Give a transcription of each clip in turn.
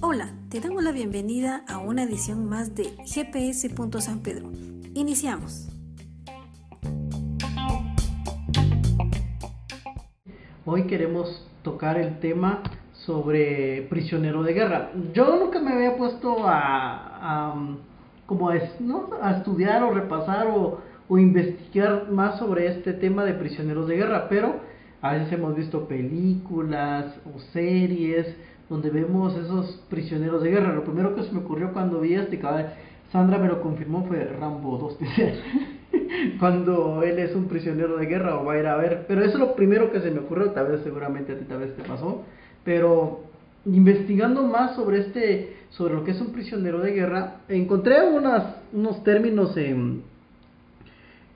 Hola, te damos la bienvenida a una edición más de GPS. San Pedro. Iniciamos. Hoy queremos tocar el tema sobre prisionero de guerra. Yo nunca me había puesto a, como a, estudiar o repasar o, investigar más sobre este tema de prisioneros de guerra, pero a veces hemos visto películas o series donde vemos esos prisioneros de guerra. Lo primero que se me ocurrió cuando vi este cabal, Sandra me lo confirmó, fue Rambo 2. cuando él es un prisionero de guerra o va a ir a ver. Pero eso es lo primero que se me ocurrió, tal vez seguramente a ti tal vez te pasó. Pero investigando más sobre este, sobre lo que es un prisionero de guerra, encontré unas, unos términos en,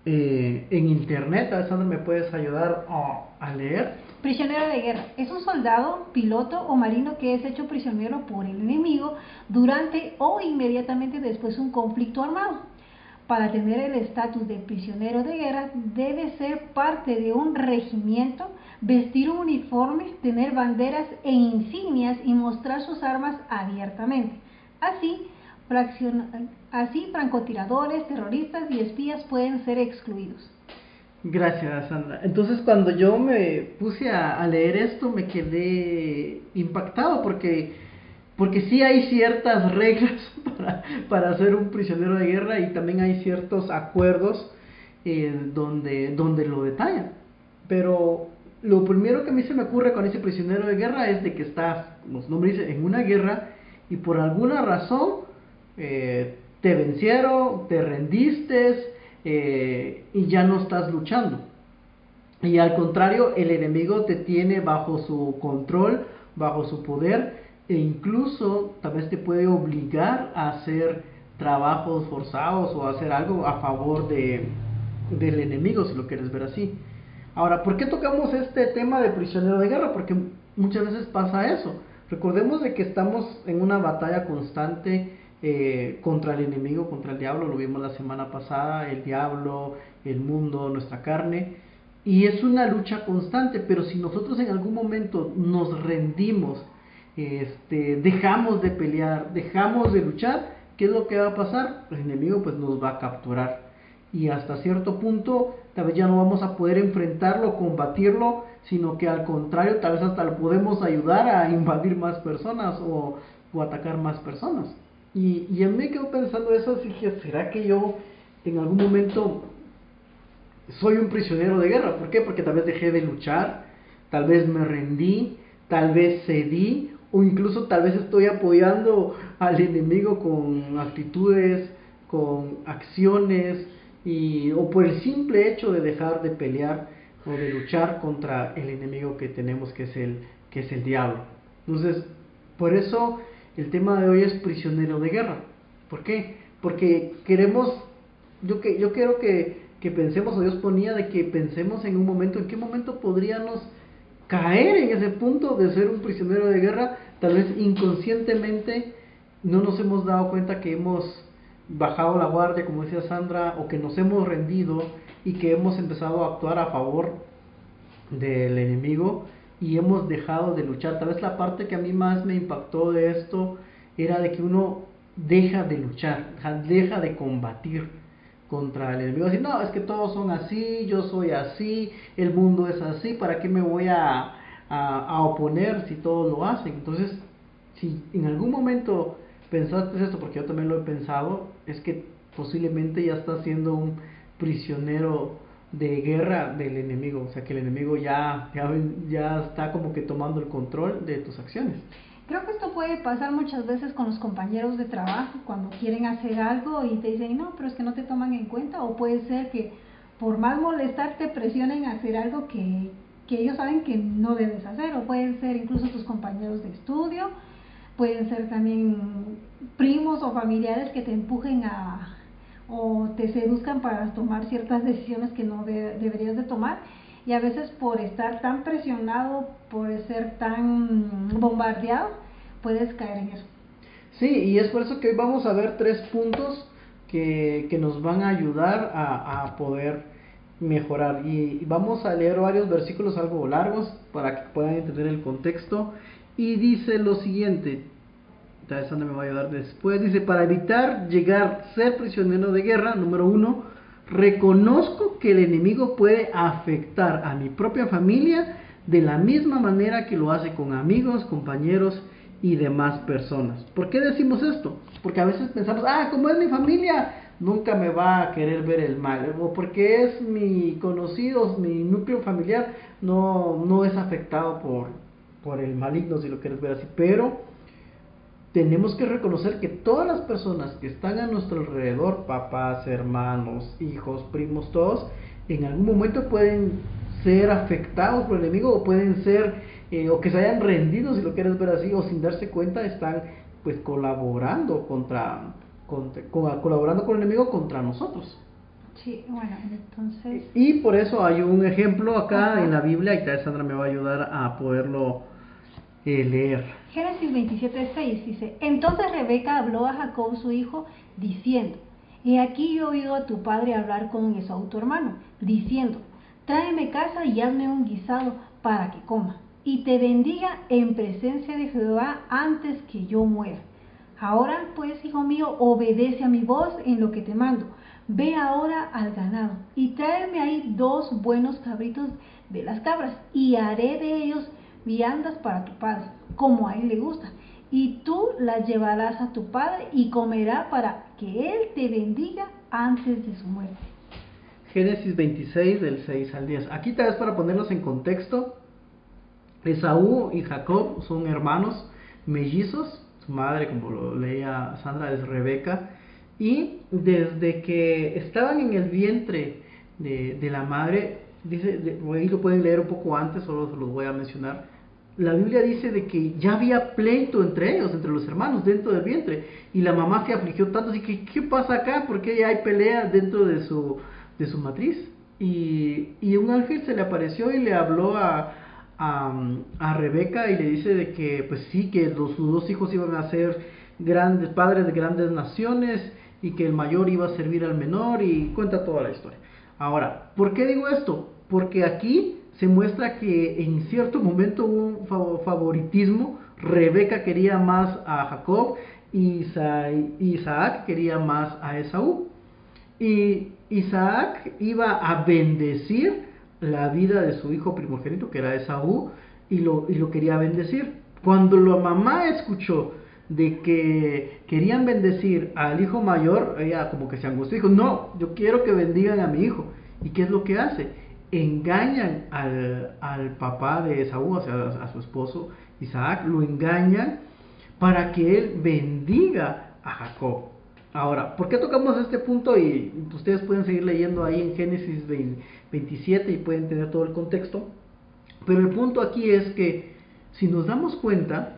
eh, en internet. A ver, Sandra, me puedes ayudar a, a leer. Prisionero de guerra es un soldado, piloto o marino que es hecho prisionero por el enemigo durante o inmediatamente después de un conflicto armado. Para tener el estatus de prisionero de guerra debe ser parte de un regimiento, vestir un uniforme, tener banderas e insignias y mostrar sus armas abiertamente. Así, así francotiradores, terroristas y espías pueden ser excluidos. Gracias, Sandra. Entonces, cuando yo me puse a, leer esto, me quedé impactado porque, porque sí hay ciertas reglas para, para ser un prisionero de guerra y también hay ciertos acuerdos eh, donde, donde lo detallan. Pero lo primero que a mí se me ocurre con ese prisionero de guerra es de que estás, los nombres dicen, en una guerra y por alguna razón eh, te vencieron, te rendiste eh, y ya no estás luchando. Y al contrario, el enemigo te tiene bajo su control, bajo su poder, e incluso tal vez te puede obligar a hacer trabajos forzados o hacer algo a favor de, del enemigo, si lo quieres ver así. Ahora, ¿por qué tocamos este tema de prisionero de guerra? Porque muchas veces pasa eso. Recordemos de que estamos en una batalla constante eh, contra el enemigo, contra el diablo, lo vimos la semana pasada, el diablo, el mundo, nuestra carne, y es una lucha constante, pero si nosotros en algún momento nos rendimos, este, dejamos de pelear, dejamos de luchar, ¿qué es lo que va a pasar? El enemigo pues nos va a capturar y hasta cierto punto tal vez ya no vamos a poder enfrentarlo, combatirlo, sino que al contrario, tal vez hasta lo podemos ayudar a invadir más personas o, o atacar más personas. Y, y a mí me quedo pensando eso, así que ¿será que yo en algún momento soy un prisionero de guerra? ¿Por qué? Porque tal vez dejé de luchar, tal vez me rendí, tal vez cedí, o incluso tal vez estoy apoyando al enemigo con actitudes, con acciones, y, o por el simple hecho de dejar de pelear o de luchar contra el enemigo que tenemos que es el, que es el diablo. Entonces, por eso el tema de hoy es prisionero de guerra. ¿Por qué? Porque queremos, yo, que, yo quiero que, que pensemos, o Dios ponía de que pensemos en un momento, en qué momento podríamos caer en ese punto de ser un prisionero de guerra, tal vez inconscientemente no nos hemos dado cuenta que hemos bajado la guardia, como decía Sandra, o que nos hemos rendido y que hemos empezado a actuar a favor del enemigo y hemos dejado de luchar. Tal vez la parte que a mí más me impactó de esto era de que uno deja de luchar, deja de combatir contra el enemigo. Decir, no, es que todos son así, yo soy así, el mundo es así, ¿para qué me voy a, a, oponer si todos lo hacen? Entonces, si en algún momento pensaste esto, porque yo también lo he pensado, es que posiblemente ya estás siendo un prisionero de guerra del enemigo, o sea que el enemigo ya, ya, está como que tomando el control de tus acciones. Creo que esto puede pasar muchas veces con los compañeros de trabajo cuando quieren hacer algo y te dicen, no, pero es que no te toman en cuenta, o puede ser que por más molestar te presionen a hacer algo que, que ellos saben que no debes hacer, o pueden ser incluso tus compañeros de estudio, pueden ser también primos o familiares que te empujen a, o te seduzcan para tomar ciertas decisiones que no deberías de tomar y a veces por estar tan presionado, por ser tan bombardeado, puedes caer en eso. Sí, y es por eso que hoy vamos a ver tres puntos que, que nos van a ayudar a, a poder mejorar. Y vamos a leer varios versículos algo largos para que puedan entender el contexto. Y dice lo siguiente, esa me va a ayudar después, dice, para evitar llegar a ser prisionero de guerra, número uno, reconozco que el enemigo puede afectar a mi propia familia de la misma manera que lo hace con amigos, compañeros y demás personas. ¿Por qué decimos esto? Porque a veces pensamos, ah, como es mi familia, nunca me va a querer ver el mal, o porque es mi conocido, mi núcleo familiar, no, no es afectado por, por el maligno, si lo quieres ver así, pero tenemos que reconocer que todas las personas que están a nuestro alrededor, papás, hermanos, hijos, primos, todos, en algún momento pueden ser afectados por el enemigo o pueden ser, eh, o que se hayan rendido, si lo quieres ver así, o sin darse cuenta, están pues colaborando contra, colaborando con el enemigo contra nosotros. Sí, bueno, entonces... Y por eso hay un ejemplo acá en la Biblia, y tal Sandra me va a ayudar a poderlo eh, leer. Génesis 27, 6 dice, entonces Rebeca habló a Jacob su hijo, diciendo, He aquí yo he oído a tu padre hablar con Esaú tu hermano, diciendo, tráeme casa y hazme un guisado para que coma, y te bendiga en presencia de Jehová antes que yo muera. Ahora pues, hijo mío, obedece a mi voz en lo que te mando. Ve ahora al ganado y tráeme ahí dos buenos cabritos de las cabras, y haré de ellos viandas para tu padre, como a él le gusta. Y tú las llevarás a tu padre y comerá para que él te bendiga antes de su muerte. Génesis 26 del 6 al 10. Aquí tal vez para ponerlos en contexto, Esaú y Jacob son hermanos mellizos, su madre, como lo leía Sandra, es Rebeca, y desde que estaban en el vientre de, de la madre, dice, ahí lo pueden leer un poco antes, solo se los voy a mencionar, la Biblia dice de que ya había pleito entre ellos, entre los hermanos, dentro del vientre. Y la mamá se afligió tanto, así que, ¿qué pasa acá? Porque ya hay pelea dentro de su, de su matriz. Y, y, un ángel se le apareció y le habló a, a, Rebeca y le dice de que, pues sí, que los, sus dos hijos iban a ser grandes, padres de grandes naciones y que el mayor iba a servir al menor y cuenta toda la historia. Ahora, ¿por qué digo esto? Porque aquí se muestra que en cierto momento hubo un favoritismo. Rebeca quería más a Jacob y Isaac quería más a Esaú. Y Isaac iba a bendecir la vida de su hijo primogénito, que era Esaú, y lo, y lo quería bendecir. Cuando la mamá escuchó de que querían bendecir al hijo mayor, ella como que se angustió, dijo, no, yo quiero que bendigan a mi hijo. ¿Y qué es lo que hace? Engañan al, al papá de Esaú, o sea, a su esposo Isaac, lo engañan para que él bendiga a Jacob. Ahora, ¿por qué tocamos este punto? Y ustedes pueden seguir leyendo ahí en Génesis 27 y pueden tener todo el contexto. Pero el punto aquí es que si nos damos cuenta,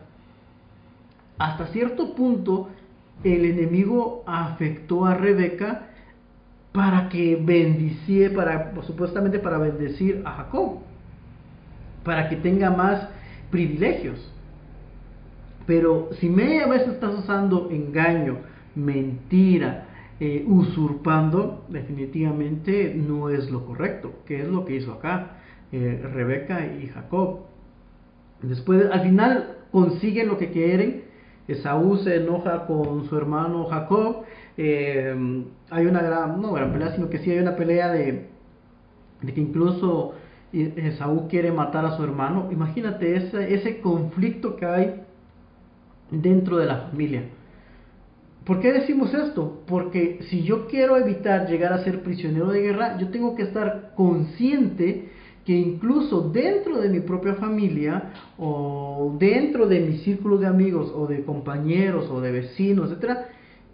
hasta cierto punto el enemigo afectó a Rebeca para que bendiciera, para, supuestamente para bendecir a Jacob, para que tenga más privilegios. Pero si media vez estás usando engaño, mentira, eh, usurpando, definitivamente no es lo correcto, que es lo que hizo acá eh, Rebeca y Jacob. Después, al final consiguen lo que quieren. Esaú se enoja con su hermano Jacob eh, hay una gran, no gran pelea, sino que sí hay una pelea de, de que incluso Esaú quiere matar a su hermano. Imagínate ese, ese conflicto que hay dentro de la familia. ¿Por qué decimos esto? Porque si yo quiero evitar llegar a ser prisionero de guerra, yo tengo que estar consciente que incluso dentro de mi propia familia o dentro de mi círculo de amigos o de compañeros o de vecinos, etcétera,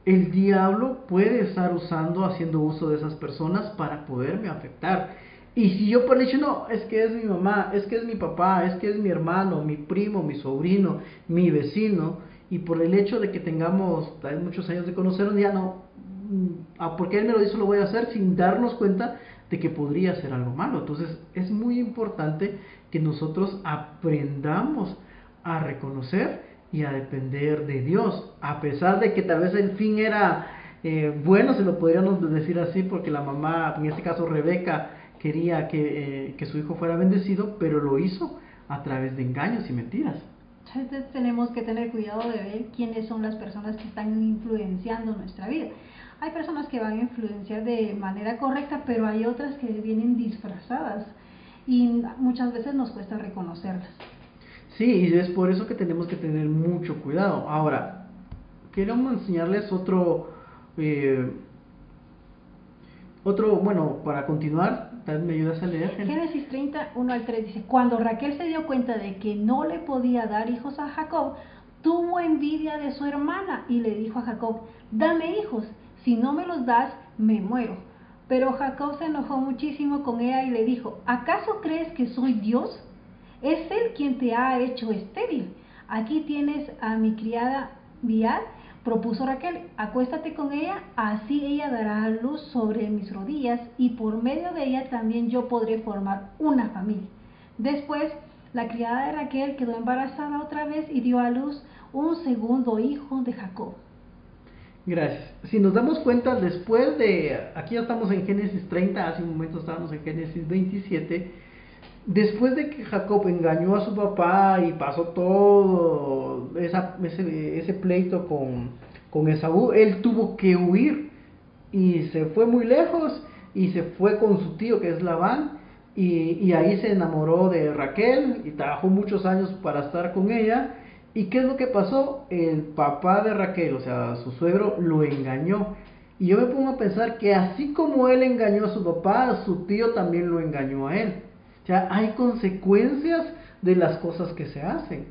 el diablo puede estar usando, haciendo uso de esas personas para poderme afectar. Y si yo por el hecho, no, es que es mi mamá, es que es mi papá, es que es mi hermano, mi primo, mi sobrino, mi vecino, y por el hecho de que tengamos muchos años de conocernos, ya no, mm, porque él me lo dice, lo voy a hacer sin darnos cuenta de que podría ser algo malo. Entonces es muy importante que nosotros aprendamos a reconocer y a depender de Dios, a pesar de que tal vez el fin era eh, bueno, se lo podríamos decir así, porque la mamá, en este caso Rebeca, quería que, eh, que su hijo fuera bendecido, pero lo hizo a través de engaños y mentiras. Entonces tenemos que tener cuidado de ver quiénes son las personas que están influenciando nuestra vida. Hay personas que van a influenciar de manera correcta, pero hay otras que vienen disfrazadas y muchas veces nos cuesta reconocerlas. Sí, y es por eso que tenemos que tener mucho cuidado. Ahora, queremos enseñarles otro, eh, otro, bueno, para continuar, ¿me ayudas a leer? Génesis 30, 1 al 3 dice, cuando Raquel se dio cuenta de que no le podía dar hijos a Jacob, tuvo envidia de su hermana y le dijo a Jacob, dame hijos, si no me los das, me muero. Pero Jacob se enojó muchísimo con ella y le dijo, ¿acaso crees que soy Dios? Es Él quien te ha hecho estéril. Aquí tienes a mi criada Bial, propuso Raquel, acuéstate con ella, así ella dará luz sobre mis rodillas y por medio de ella también yo podré formar una familia. Después, la criada de Raquel quedó embarazada otra vez y dio a luz un segundo hijo de Jacob. Gracias. Si nos damos cuenta, después de, aquí ya estamos en Génesis 30, hace un momento estábamos en Génesis 27, después de que Jacob engañó a su papá y pasó todo ese, ese, pleito con, con Esaú, él tuvo que huir y se fue muy lejos y se fue con su tío que es Labán y, y ahí se enamoró de Raquel y trabajó muchos años para estar con ella. ¿Y qué es lo que pasó? El papá de Raquel, o sea, su suegro, lo engañó. Y yo me pongo a pensar que así como él engañó a su papá, su tío también lo engañó a él. Sea, hay consecuencias de las cosas que se hacen.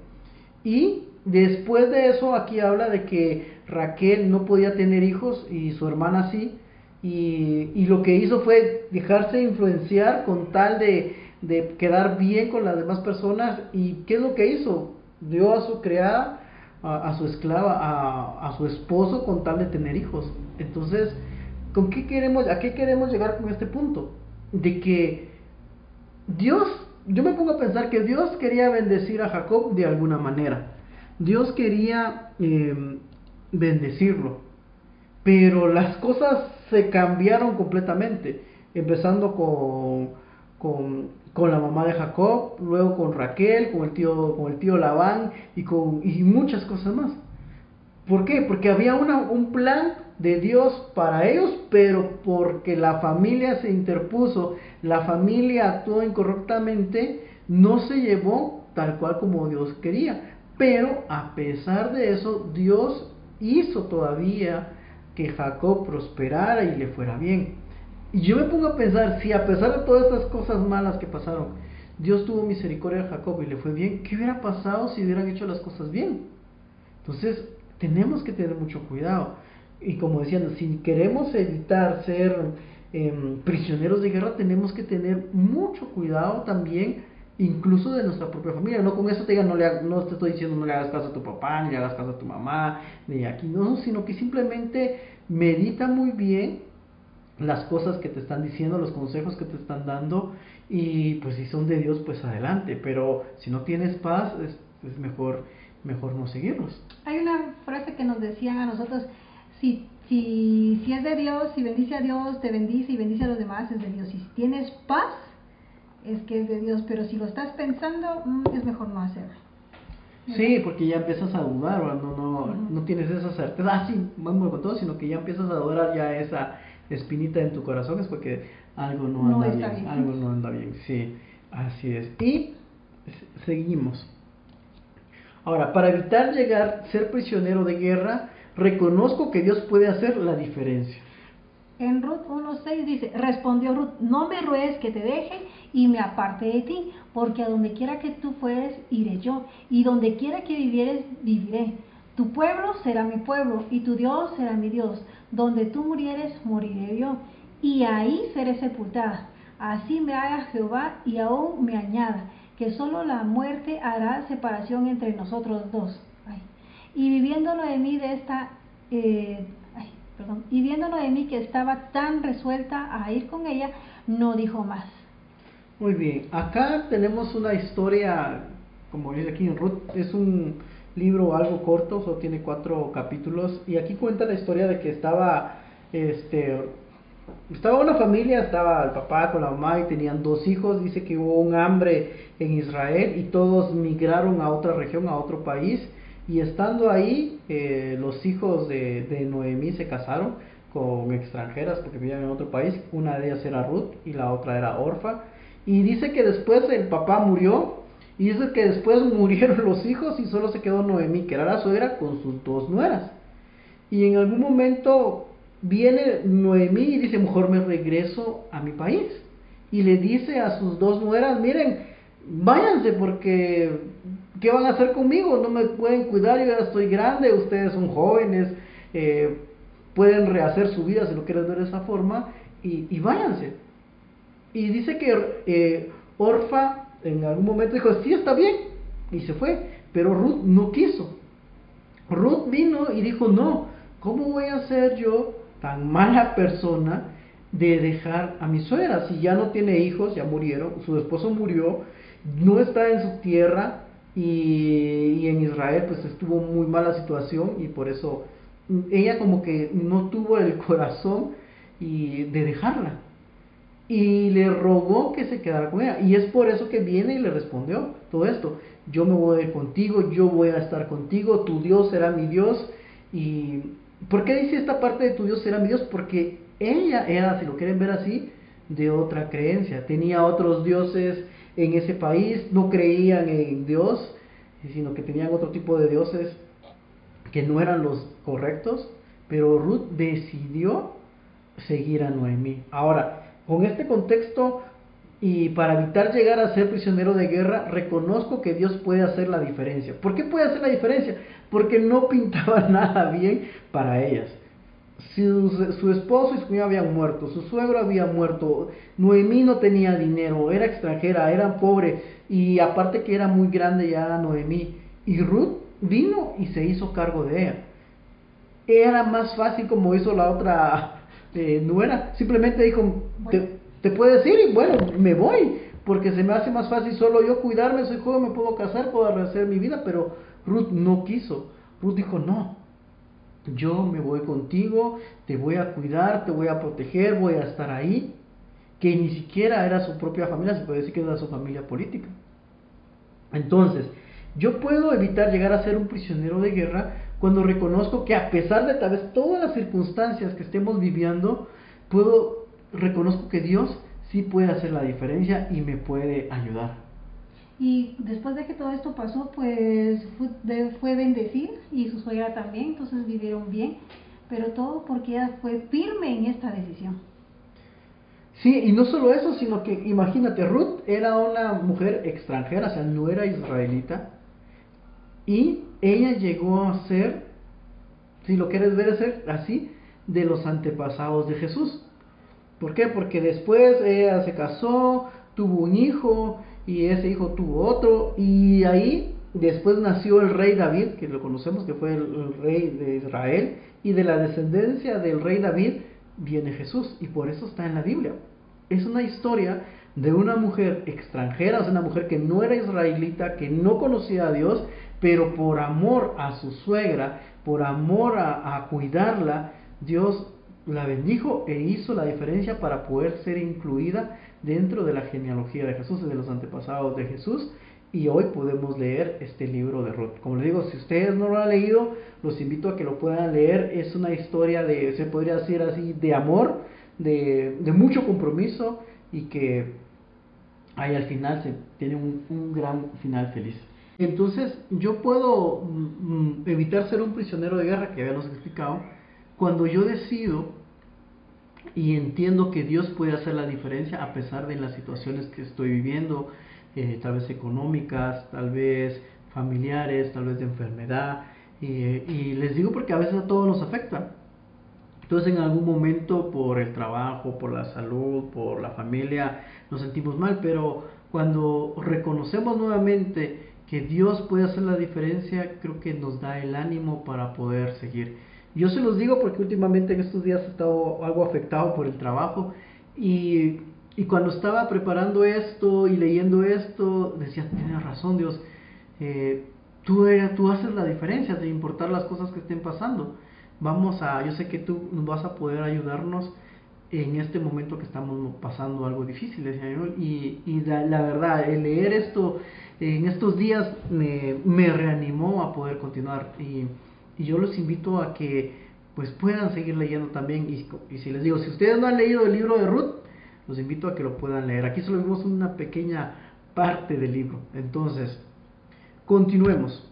Y después de eso, aquí habla de que Raquel no podía tener hijos y su hermana sí. Y, y lo que hizo fue dejarse influenciar con tal de, de quedar bien con las demás personas. ¿Y qué es lo que hizo? Dio a su criada, a, su esclava, a, a, su esposo con tal de tener hijos. Entonces, ¿con qué queremos, ¿a qué queremos llegar con este punto? De que Dios, yo me pongo a pensar que Dios quería bendecir a Jacob de alguna manera. Dios quería em, bendecirlo. Pero las cosas se cambiaron completamente. Empezando con, con, con, la mamá de Jacob, luego con Raquel, con el tío, con el tío Labán y, con, y muchas cosas más. ¿Por qué? Porque había una, un plan de Dios para ellos, pero porque la familia se interpuso, la familia actuó incorrectamente, no se llevó tal cual como Dios quería. Pero a pesar de eso, Dios hizo todavía que Jacob prosperara y le fuera bien. Y yo me pongo a pensar, si a pesar de todas estas cosas malas que pasaron, Dios tuvo misericordia a Jacob y le fue bien, ¿qué hubiera pasado si hubieran hecho las cosas bien? Entonces, tenemos que tener mucho cuidado y como decían, si queremos evitar ser em, prisioneros de guerra, tenemos que tener mucho cuidado también, incluso de nuestra propia familia. No con eso te digan, no, le, no te estoy diciendo no le hagas caso a tu papá, ni le hagas caso a tu mamá, ni aquí, no, sino que simplemente medita muy bien las cosas que te están diciendo, los consejos que te están dando, y pues si son de Dios, pues adelante, pero si no tienes paz, es, es mejor, mejor no seguirlos. Hay una frase que nos decían a nosotros, si, si, si es de Dios, si bendice a Dios, te bendice y bendice a los demás, es de Dios. Y si tienes paz, es que es de Dios. Pero si lo estás pensando, mm, es mejor no hacerlo. Sí, porque ya empiezas a dudar, no, no, no tienes esa certeza, ah, sí, vamos con todo, sino que ya empiezas a dudar ya esa espinita en tu corazón, es porque algo no anda bien, algo no anda bien, sí, así es. Y seguimos. Ahora, para evitar llegar, ser prisionero de guerra, reconozco que Dios puede hacer la diferencia. En Ruth 1.6 dice, respondió Ruth, no me ruegues que te deje y me aparte de ti, porque a donde quiera que tú fueres, iré yo, y donde quiera que vivieres, viviré. Tu pueblo será mi pueblo, y tu Dios será mi Dios. Donde tú murieres, moriré yo, y ahí seré sepultada. Así me haga Jehová, y aún me añada, que solo la muerte hará separación entre nosotros dos y viviéndolo de mí de esta, eh, perdón, y viéndolo de mí que estaba tan resuelta a ir con ella, no dijo más. Muy bien, acá tenemos una historia, como dice aquí en Ruth, es un libro algo corto, solo tiene cuatro capítulos, y aquí cuenta la historia de que estaba, este, estaba una familia, estaba el papá con la mamá y tenían dos hijos. Dice que hubo un hambre en Israel y todos migraron a otra región, a otro país. Y estando ahí, eh, los hijos de, de, Noemí se casaron con extranjeras porque vivían en otro país. Una de ellas era Ruth y la otra era Orfa. Y dice que después el papá murió. Y dice que después murieron los hijos y solo se quedó Noemí, que era la suegra, con sus dos nueras. Y en algún momento viene Noemí y dice, mejor me regreso a mi país. Y le dice a sus dos nueras, miren, váyanse porque, ¿qué van a hacer conmigo? No me pueden cuidar, yo ya estoy grande, ustedes son jóvenes, eh, pueden rehacer su vida si lo quieren ver de esa forma, y, váyanse. Y dice que eh, Orfa en algún momento dijo, sí, está bien, y se fue, pero Ruth no quiso. Ruth vino y dijo, no, ¿cómo voy a ser yo tan mala persona de dejar a mi suegra. Si ya no tiene hijos, ya murieron, su esposo murió, no está en su tierra y, en Israel pues estuvo muy mala situación y por eso ella como que no tuvo el corazón y de dejarla. Y le rogó que se quedara con ella. Y es por eso que viene y le respondió todo esto. Yo me voy a ir contigo, yo voy a estar contigo, tu Dios será mi Dios. Y ¿Por qué dice esta parte de tu Dios será mi Dios? Porque ella era, si lo quieren ver así, de otra creencia. Tenía otros dioses en ese país, no creían en Dios, sino que tenían otro tipo de dioses que no eran los correctos. Pero Ruth decidió seguir a Noemí. Ahora, con este contexto y para evitar llegar a ser prisionero de guerra, reconozco que Dios puede hacer la diferencia. ¿Por qué puede hacer la diferencia? Porque no pintaba nada bien para ellas. Su, su esposo y su cuñado habían muerto, su suegro había muerto, Noemí no tenía dinero, era extranjera, era pobre y aparte que era muy grande ya Noemí. Y Ruth vino y se hizo cargo de ella. Era más fácil como hizo la otra eh, nuera, simplemente dijo, te puedes ir y bueno, me voy, porque se me hace más fácil solo yo cuidarme, soy joven, me puedo casar, puedo rehacer mi vida, pero Ruth no quiso. Ruth dijo, no, yo me voy contigo, te voy a cuidar, te voy a proteger, voy a estar ahí, que ni siquiera era su propia familia, se puede decir que era su familia política. Entonces, yo puedo evitar llegar a ser un prisionero de guerra cuando reconozco que a pesar de tal vez todas las circunstancias que estemos viviendo, puedo reconozco que Dios sí puede hacer la diferencia y me puede ayudar. Y después de que todo esto pasó, pues fue, fue bendecida y su suegra también, entonces vivieron bien, pero todo porque ella fue firme en esta decisión. Sí, y no solo eso, sino que imagínate, Ruth era una mujer extranjera, o sea, no era israelita, y ella llegó a ser, si lo quieres ver, ser así, de los antepasados de Jesús. ¿Por qué? Porque después ella se casó, tuvo un hijo y ese hijo tuvo otro y ahí después nació el rey David, que lo conocemos que fue el, rey de Israel y de la descendencia del rey David viene Jesús y por eso está en la Biblia. Es una historia de una mujer extranjera, es una mujer que no era israelita, que no conocía a Dios, pero por amor a su suegra, por amor a, a cuidarla, Dios la bendijo e hizo la diferencia para poder ser incluida dentro de la genealogía de Jesús, de los antepasados de Jesús. Y hoy podemos leer este libro de Ruth. Como les digo, si ustedes no lo han leído, los invito a que lo puedan leer. Es una historia de, se podría decir así, de amor, de, mucho compromiso y que ahí al final se tiene un, gran final feliz. Entonces, yo puedo mm, mm, evitar ser un prisionero de guerra, que he explicado, cuando yo decido y entiendo que Dios puede hacer la diferencia a pesar de las situaciones que estoy viviendo, eh, tal vez económicas, tal vez familiares, tal vez de enfermedad. y les digo porque a veces a todos nos afecta. Entonces en algún momento por el trabajo, por la salud, por la familia, nos sentimos mal, pero cuando reconocemos nuevamente que Dios puede hacer la diferencia, creo que nos da el ánimo para poder seguir. Yo se los digo porque últimamente en estos días he estado algo afectado por el trabajo y, y cuando estaba preparando esto y leyendo esto, decía, tienes razón Dios, eh, tú, tú haces la diferencia de importar las cosas que estén pasando. Vamos a, yo sé que tú vas a poder ayudarnos en este momento que estamos pasando algo difícil, y, y la, la, verdad, el leer esto en estos días me, me reanimó a poder continuar, y, y, yo los invito a que pues puedan seguir leyendo también, y, si les digo, si ustedes no han leído el libro de Ruth, los invito a que lo puedan leer, aquí solo vimos una pequeña parte del libro, entonces, continuemos.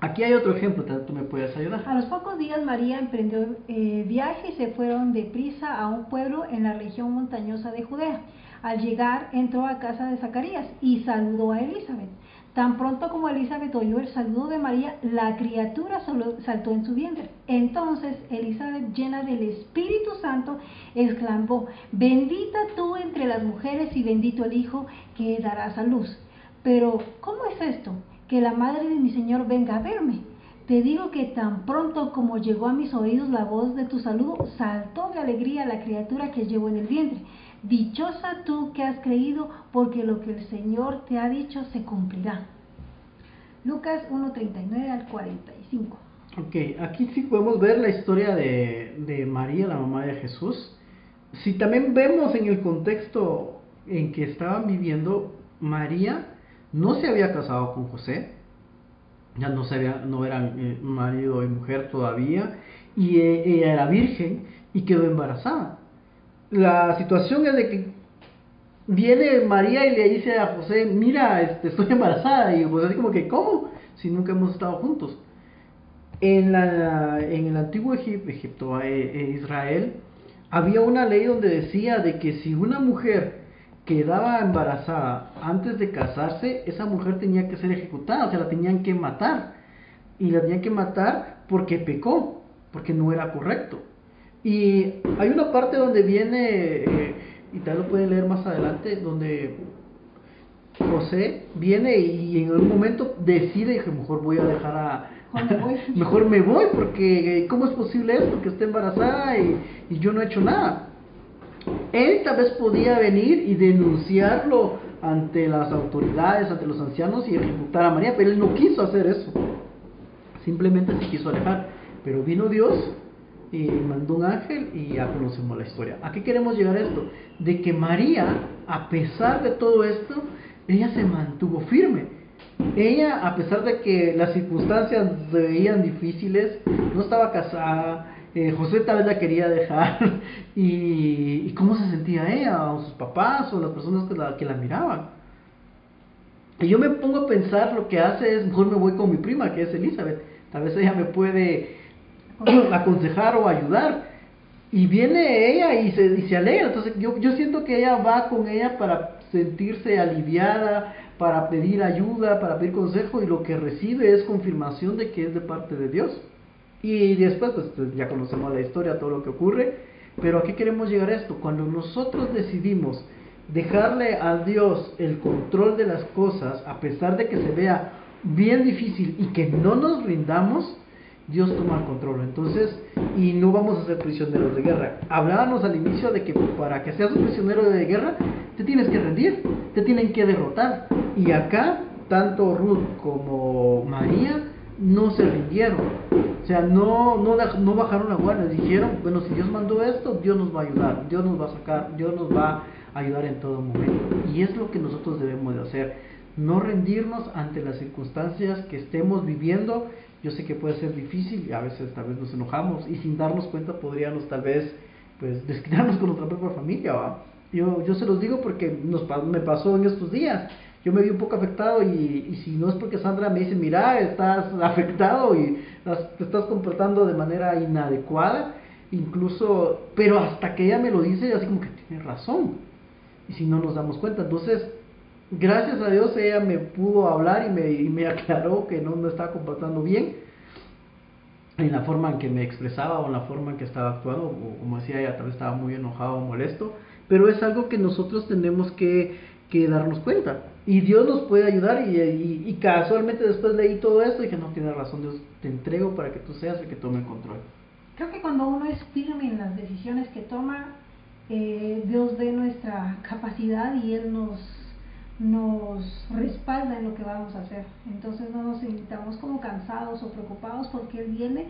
Aquí hay otro ejemplo, tú me puedes ayudar. A los pocos días María emprendió eh, viaje y se fueron deprisa a un pueblo en la región montañosa de Judea. Al llegar entró a casa de Zacarías y saludó a Elizabeth. Tan pronto como Elizabeth oyó el saludo de María, la criatura saltó en su vientre. Entonces Elizabeth, llena del Espíritu Santo, exclamó, bendita tú entre las mujeres y bendito el Hijo que darás a luz. Pero, ¿cómo es esto? que la madre de mi Señor venga a verme. Te digo que tan pronto como llegó a mis oídos la voz de tu saludo, saltó de alegría la criatura que llevo en el vientre. Dichosa tú que has creído, porque lo que el Señor te ha dicho se cumplirá. Lucas 1.39 al 45. Ok, aquí sí podemos ver la historia de, de María, la mamá de Jesús. Si también vemos en el contexto en que estaban viviendo, María no se había casado con José, ya no, se no eran eh, marido y mujer todavía, y eh, ella era virgen y quedó embarazada. La situación es de que viene María y le dice a José, mira, este, estoy embarazada, y José como que, ¿cómo? Si nunca hemos estado juntos. En, la, en el antiguo Egipto, Egipto eh, Israel, había una ley donde decía de que si una mujer quedaba embarazada antes de casarse, esa mujer tenía que ser ejecutada, o sea, la tenían que matar. Y la tenían que matar porque pecó, porque no era correcto. Y hay una parte donde viene, eh, y tal lo pueden leer más adelante, donde José viene y en un momento decide que mejor voy a dejar a... mejor me voy porque eh, ¿cómo es posible esto? Que esté embarazada y, y yo no he hecho nada. Él tal vez podía venir y denunciarlo ante las autoridades, ante los ancianos y ejecutar a María, pero él no quiso hacer eso. Simplemente se quiso alejar. Pero vino Dios y mandó un ángel y ya conocemos la historia. ¿A qué queremos llegar esto? De que María, a pesar de todo esto, ella se mantuvo firme. Ella, a pesar de que las circunstancias se veían difíciles, no estaba casada, eh, José tal vez la quería dejar y, cómo se sentía ella o sus papás o las personas que la, que la miraban. Y yo me pongo a pensar lo que hace es, mejor me voy con mi prima, que es Elizabeth. Tal vez ella me puede aconsejar o ayudar. Y viene ella y se, y se alegra. Entonces yo, yo siento que ella va con ella para sentirse aliviada, para pedir ayuda, para pedir consejo y lo que recibe es confirmación de que es de parte de Dios. Y después, pues, pues, ya conocemos la historia, todo lo que ocurre. Pero ¿a qué queremos llegar a esto? Cuando nosotros decidimos dejarle a Dios el control de las cosas, a pesar de que se vea bien difícil y que no nos rindamos, Dios toma el control. Entonces, y no vamos a ser prisioneros de guerra. Hablábamos al inicio de que para que seas un prisionero de guerra, te tienes que rendir, te tienen que derrotar. Y acá, tanto Ruth como María no se rindieron. O sea, no, no, no bajaron la guardia, dijeron, bueno, si Dios mandó esto, Dios nos va a ayudar, Dios nos va a sacar, Dios nos va a ayudar en todo momento. Y es lo que nosotros debemos de hacer, no rendirnos ante las circunstancias que estemos viviendo. Yo sé que puede ser difícil y a veces tal vez nos enojamos y sin darnos cuenta podríamos tal vez pues desquitarnos con nuestra propia familia. Yo, yo se los digo porque nos, me pasó en estos días yo me vi un poco afectado y, y, si no es porque Sandra me dice, mira, estás afectado y te estás comportando de manera inadecuada, incluso, pero hasta que ella me lo dice, así como que tiene razón. Y si no nos damos cuenta, entonces, gracias a Dios ella me pudo hablar y me, y me aclaró que no me estaba comportando bien en la forma en que me expresaba o en la forma en que estaba actuando, o como decía ella, tal vez estaba muy enojado o molesto, pero es algo que nosotros tenemos que, que darnos cuenta. Y Dios nos puede ayudar y, casualmente después leí todo esto y que no tiene razón, Dios te entrego para que tú seas el que tome el control. Creo que cuando uno es firme en las decisiones que toma, eh, Dios ve nuestra capacidad y Él nos, nos respalda en lo que vamos a hacer. Entonces no nos sintamos como cansados o preocupados porque Él viene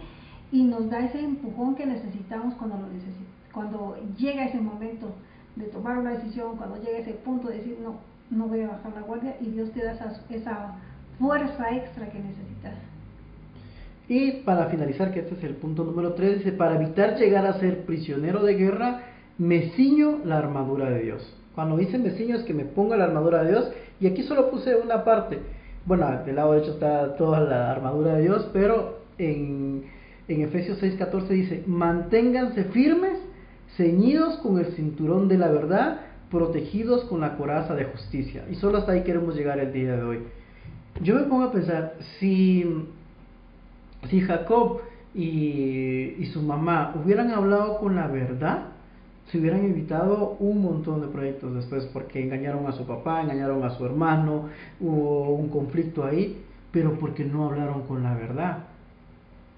y nos da ese empujón que necesitamos cuando lo necesitamos cuando llega ese momento de tomar una decisión, cuando llega ese punto de decir, no, no voy a bajar la guardia y Dios te da esa, esa fuerza extra que necesitas. Y para finalizar, que este es el punto número 3, dice, para evitar llegar a ser prisionero de guerra, me ciño la armadura de Dios. Cuando dice me ciño es que me ponga la armadura de Dios, y aquí solo puse una parte. Bueno, del lado derecho está toda la armadura de Dios, pero en, en Efesios 6:14 dice, manténganse firmes, ceñidos con el cinturón de la verdad, protegidos con la coraza de justicia. Y solo hasta ahí queremos llegar el día de hoy. Yo me pongo a pensar, si si Jacob y, su mamá hubieran hablado con la verdad, se hubieran evitado un montón de proyectos después porque engañaron a su papá, engañaron a su hermano, hubo un conflicto ahí, pero porque no hablaron con la verdad.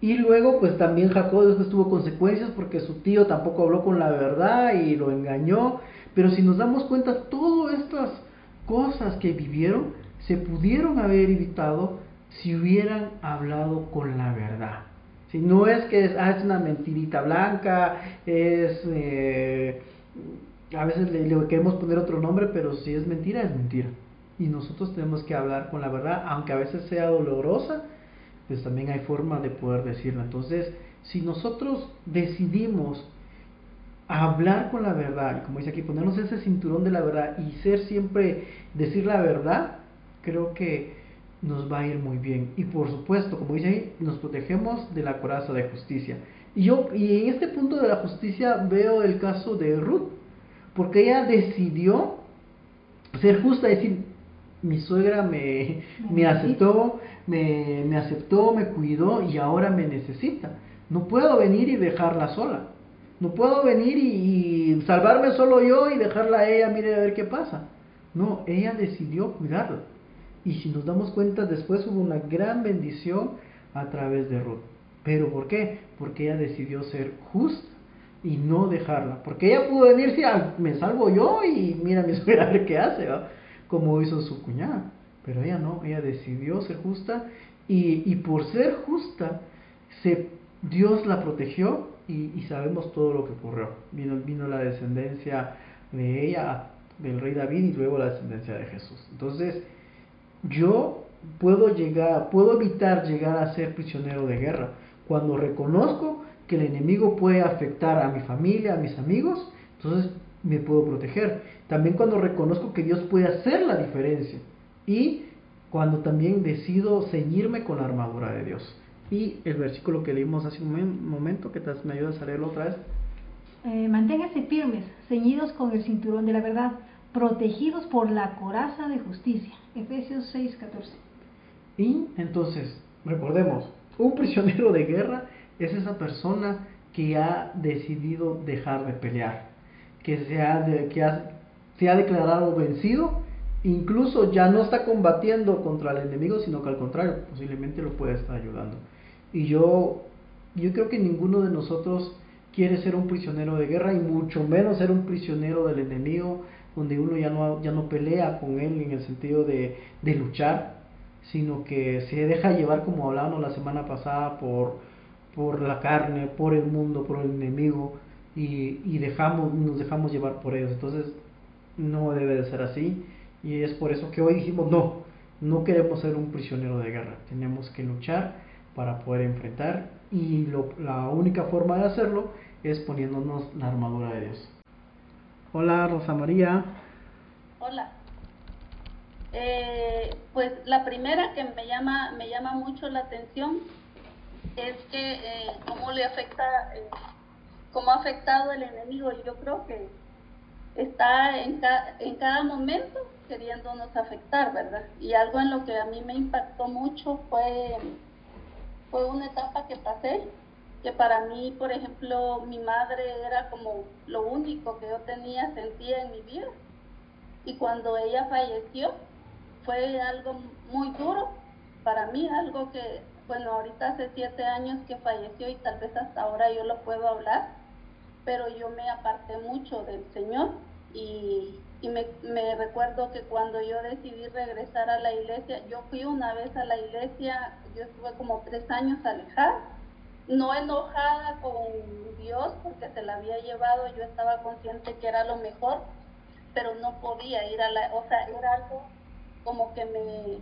Y luego pues también Jacob después tuvo consecuencias porque su tío tampoco habló con la verdad y lo engañó. Pero si nos damos cuenta, todas estas cosas que vivieron se pudieron haber evitado si hubieran hablado con la verdad. Si no es que es, ah, una mentirita blanca, es... Eh, a veces le, queremos poner otro nombre, pero si es mentira, es mentira. Y nosotros tenemos que hablar con la verdad, aunque a veces sea dolorosa, pues también hay forma de poder decirla. Entonces, si nosotros decidimos hablar con la verdad, como dice aquí, ponernos ese cinturón de la verdad y ser siempre, decir la verdad, creo que nos va a ir muy bien. Y por supuesto, como dice ahí, nos protegemos de la coraza de justicia. Y yo, y en este punto de la justicia veo el caso de Ruth, porque ella decidió ser justa, decir, mi suegra me, me aceptó, me, me aceptó, me cuidó y ahora me necesita. No puedo venir y dejarla sola. No puedo venir y, y salvarme solo yo y dejarla a ella, mire a ver qué pasa. No, ella decidió cuidarla. Y si nos damos cuenta, después hubo una gran bendición a través de Ruth. ¿Pero por qué? Porque ella decidió ser justa y no dejarla. Porque ella pudo venirse a, me salvo yo y mira mi suegra a qué hace, como hizo su cuñada. Pero ella no, ella decidió ser justa y, y por ser justa, se, Dios la protegió y, y, sabemos todo lo que ocurrió. Vino, vino la descendencia de ella, del rey David y luego la descendencia de Jesús. Entonces, yo puedo llegar, puedo evitar llegar a ser prisionero de guerra cuando reconozco que el enemigo puede afectar a mi familia, a mis amigos, entonces me puedo proteger. También cuando reconozco que Dios puede hacer la diferencia y cuando también decido ceñirme con la armadura de Dios. Y el versículo que leímos hace un momento, que me ayudas a leerlo otra vez. Eh, manténganse firmes, ceñidos con el cinturón de la verdad protegidos por la coraza de justicia. Efesios 6:14. Y entonces, recordemos, un prisionero de guerra es esa persona que ha decidido dejar de pelear, que se ha, que se ha declarado vencido, incluso ya no está combatiendo contra el enemigo, sino que al contrario, posiblemente lo puede estar ayudando. Y yo, yo creo que ninguno de nosotros quiere ser un prisionero de guerra y mucho menos ser un prisionero del enemigo donde uno ya no, ya no pelea con él en el sentido de, de luchar, sino que se deja llevar, como hablábamos la semana pasada, por, por la carne, por el mundo, por el enemigo, y, y dejamos, nos dejamos llevar por ellos. Entonces, no debe de ser así, y es por eso que hoy dijimos, no, no queremos ser un prisionero de guerra, tenemos que luchar para poder enfrentar, y lo, la única forma de hacerlo es poniéndonos la armadura de Dios. Hola, Rosa María. Hola. Eh, pues la primera que me llama me llama mucho la atención es que eh, cómo le afecta, eh, cómo ha afectado el enemigo. Yo creo que está en, en cada momento queriéndonos afectar, ¿verdad? Y algo en lo que a mí me impactó mucho fue, fue una etapa que pasé que para mí, por ejemplo, mi madre era como lo único que yo tenía, sentía en mi vida. Y cuando ella falleció, fue algo muy duro para mí, algo que, bueno, ahorita hace siete años que falleció y tal vez hasta ahora yo lo puedo hablar, pero yo me aparté mucho del Señor y, y me, me recuerdo que cuando yo decidí regresar a la iglesia, yo fui una vez a la iglesia, yo estuve como tres años alejada no enojada con Dios porque se la había llevado, yo estaba consciente que era lo mejor, pero no podía ir a la, o sea, era algo como que me,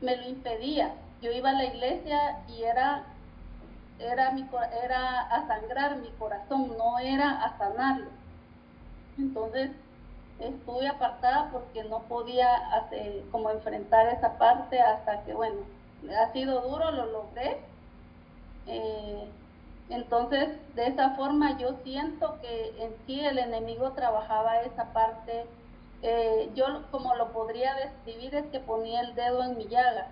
me lo impedía. Yo iba a la iglesia y era, era, mi, era a sangrar mi corazón, no era a sanarlo. Entonces estuve apartada porque no podía hacer, como enfrentar esa parte hasta que, bueno, ha sido duro, lo logré. Eh, entonces, de esa forma yo siento que en sí el enemigo trabajaba esa parte. Eh, yo como lo podría describir es que ponía el dedo en mi llaga.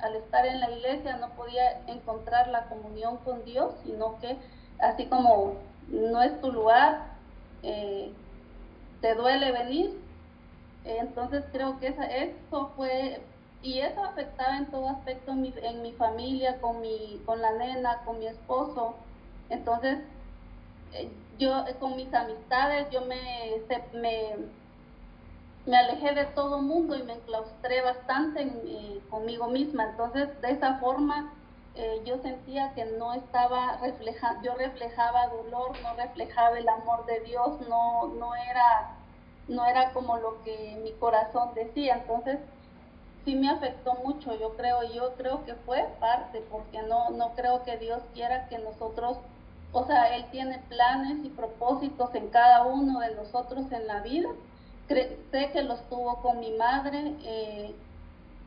Al estar en la iglesia no podía encontrar la comunión con Dios, sino que así como no es tu lugar, eh, te duele venir. entonces creo que esa, eso fue y eso afectaba en todo aspecto en mi, en mi familia, con, mi, con la nena, con mi esposo. Entonces, eh, yo eh, con mis amistades, yo me, me, me alejé de todo mundo y me enclaustré bastante en, conmigo misma. Entonces, de esa forma, eh, yo sentía que no estaba reflejando, yo reflejaba dolor, no reflejaba el amor de Dios, no, no, era, no era como lo que mi corazón decía. Entonces, sí me afectó mucho, yo creo, yo creo que fue parte, porque no, no creo que Dios quiera que nosotros, o sea, Él tiene planes y propósitos en cada uno de nosotros en la vida. sé que los tuvo con mi madre, eh,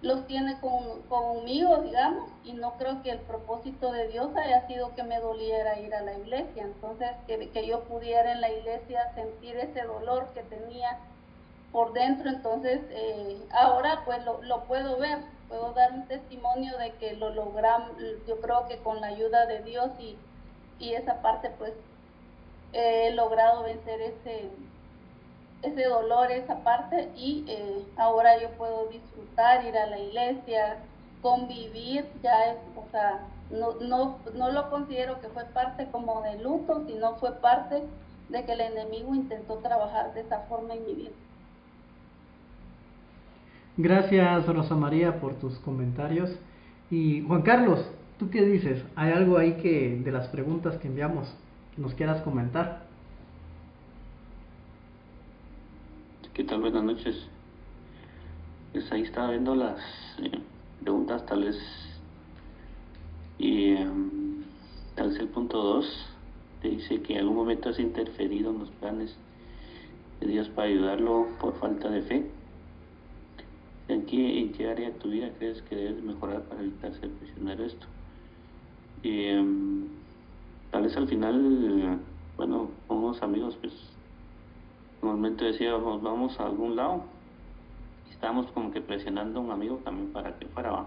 los tiene con, conmigo, digamos, y no creo que el propósito de Dios haya sido que me doliera ir a la iglesia. Entonces, que, que yo pudiera en la iglesia sentir ese dolor que tenía por dentro, entonces eh, ahora pues lo, lo, puedo ver, puedo dar un testimonio de que lo logramos, yo creo que con la ayuda de Dios y, y esa parte pues he logrado vencer ese, ese dolor, esa parte y eh, ahora yo puedo disfrutar, ir a la iglesia, convivir, ya es, o sea, no, no, no lo considero que fue parte como de luto, sino fue parte de que el enemigo intentó trabajar de esa forma en mi vida. Gracias Rosa María por tus comentarios. Y Juan Carlos, ¿tú qué dices? ¿Hay algo ahí que de las preguntas que enviamos nos quieras comentar? ¿Qué tal? Buenas noches. Pues ahí estaba viendo las eh, preguntas tal vez y em, tal vez el punto 2 te dice que en algún momento has interferido en los planes de Dios para ayudarlo por falta de fe. ¿En qué, ¿En qué área de tu vida crees que debes mejorar para evitar ser prisionero esto? Em, tal vez al final, bueno, unos amigos, pues, normalmente decíamos, vamos a algún lado. Estábamos como que presionando a un amigo también para que fuera.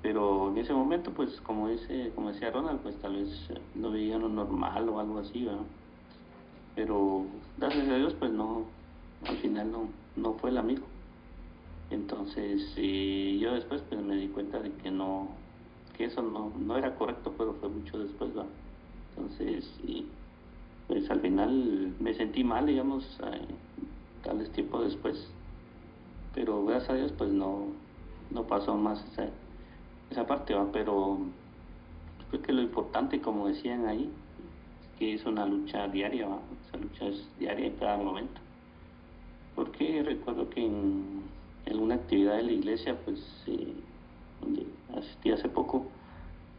Pero en ese momento, pues, como dice, como decía Ronald, pues tal vez lo veían lo normal o algo así, ¿verdad? Pero gracias a Dios, pues no, al final no, no fue el amigo. Entonces yo después pues me di cuenta de que no, que eso no, no era correcto, pero fue mucho después, ¿va? Entonces, pues al final me sentí mal, digamos, eh, tal vez tiempo después, pero gracias a Dios pues no, no pasó más esa, esa parte, ¿va? Pero creo que lo importante, como decían ahí, es que es una lucha diaria, ¿va? Esa lucha es diaria en cada momento. Porque recuerdo que en en una actividad de la iglesia, pues, eh, donde asistí hace poco,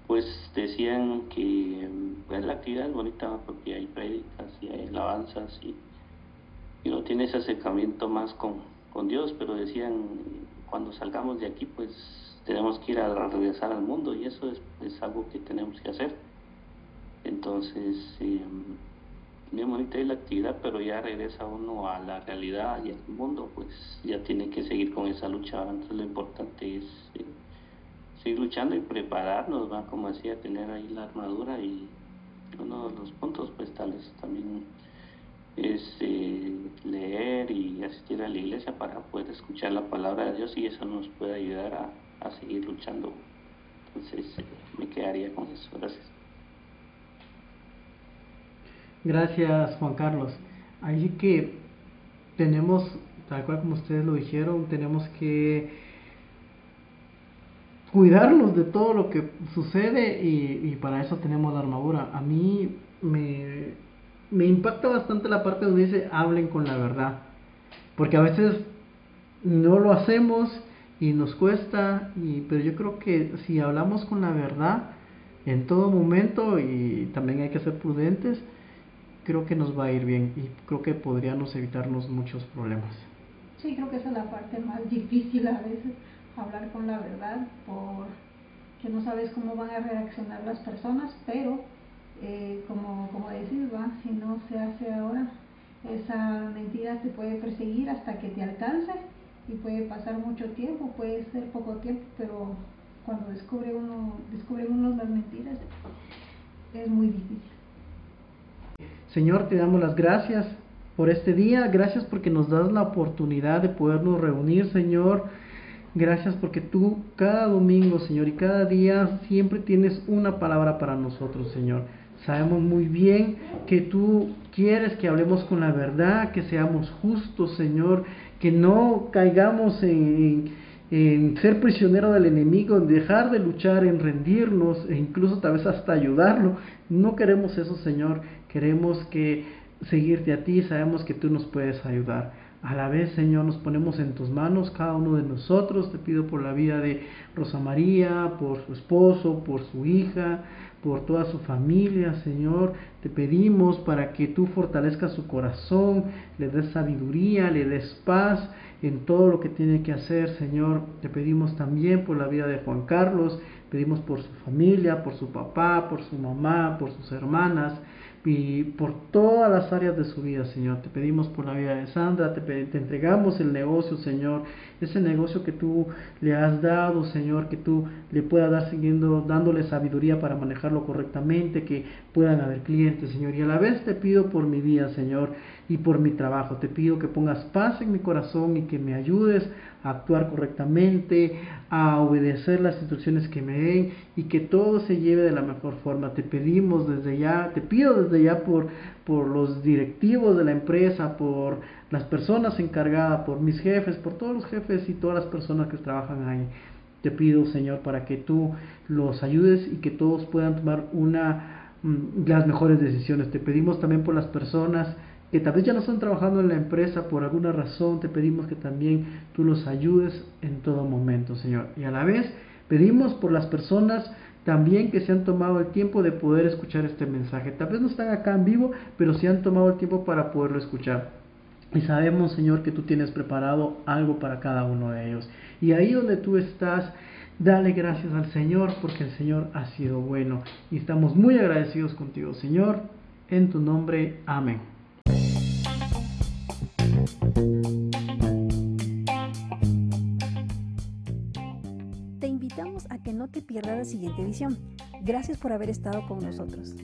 pues decían que pues, la actividad es bonita porque hay prédicas y hay alabanzas y, y uno tiene ese acercamiento más con, con Dios, pero decían, cuando salgamos de aquí, pues tenemos que ir a, regresar al mundo y eso es, es, algo que tenemos que hacer. Entonces, eh, bien bonita la actividad, pero ya regresa uno a la realidad y al mundo, pues ya tiene que seguir con esa lucha. Entonces lo importante es eh, seguir luchando y prepararnos, ¿va? como decía, tener ahí la armadura y uno de los puntos pues tal vez también es eh, leer y asistir a la iglesia para poder escuchar la palabra de Dios y eso nos puede ayudar a, a seguir luchando. Entonces me quedaría con eso. Gracias. Gracias, Juan Carlos. Ahí que tenemos, tal cual como ustedes lo dijeron, tenemos que cuidarnos de todo lo que sucede y, y para eso tenemos la armadura. A mí me, me impacta bastante la parte donde dice hablen con la verdad. Porque a veces no lo hacemos y nos cuesta, y, pero yo creo que si hablamos con la verdad en todo momento y también hay que ser prudentes, creo que nos va a ir bien y creo que podríamos evitarnos muchos problemas. Sí, creo que esa es la parte más difícil a veces, hablar con la verdad, porque no sabes cómo van a reaccionar las personas, pero eh, como, como decís, ¿va? si no se hace ahora, esa mentira te puede perseguir hasta que te alcance y puede pasar mucho tiempo, puede ser poco tiempo, pero cuando descubre uno, descubre uno las mentiras es muy difícil. Señor, te damos las gracias por este día, gracias porque nos das la oportunidad de podernos reunir, Señor. Gracias porque tú cada domingo, Señor, y cada día siempre tienes una palabra para nosotros, Señor. Sabemos muy bien que tú quieres que hablemos con la verdad, que seamos justos, Señor, que no caigamos en, ser prisionero del enemigo, en dejar de luchar, en rendirnos e incluso tal vez hasta ayudarlo. No queremos eso, Señor. Queremos que seguirte a ti, sabemos que tú nos puedes ayudar. A la vez, Señor, nos ponemos en tus manos, cada uno de nosotros. Te pido por la vida de Rosa María, por su esposo, por su hija, por toda su familia, Señor. Te pedimos para que tú fortalezcas su corazón, le des sabiduría, le des paz en todo lo que tiene que hacer, Señor. Te pedimos también por la vida de Juan Carlos, pedimos por su familia, por su papá, por su mamá, por sus hermanas y por todas las áreas de su vida, Señor. Te pedimos por la vida de Sandra, te, te, entregamos el negocio, Señor, ese negocio que tú le has dado, Señor, que tú le puedas dar siguiendo, dándole sabiduría para manejarlo correctamente, que puedan haber clientes, Señor. Y a la vez te pido por mi vida, Señor, y por mi trabajo. Te pido que pongas paz en mi corazón y que me ayudes a actuar correctamente, a obedecer las instrucciones que me den y que todo se lleve de la mejor forma. Te pedimos desde ya, te pido desde ya por, por los directivos de la empresa, por las personas encargadas, por mis jefes, por todos los jefes y todas las personas que trabajan ahí. Te pido, Señor, para que tú los ayudes y que todos puedan tomar una mm, las mejores decisiones. Te pedimos también por las personas que tal vez ya no están trabajando en la empresa por alguna razón, te pedimos que también tú los ayudes en todo momento, Señor. Y a la vez pedimos por las personas también que se han tomado el tiempo de poder escuchar este mensaje. Tal vez no están acá en vivo, pero se han tomado el tiempo para poderlo escuchar. Y sabemos, Señor, que tú tienes preparado algo para cada uno de ellos. Y ahí donde tú estás, dale gracias al Señor, porque el Señor ha sido bueno. Y estamos muy agradecidos contigo, Señor. En tu nombre, amén. Te invitamos a que no te pierdas la siguiente edición. Gracias por haber estado con nosotros.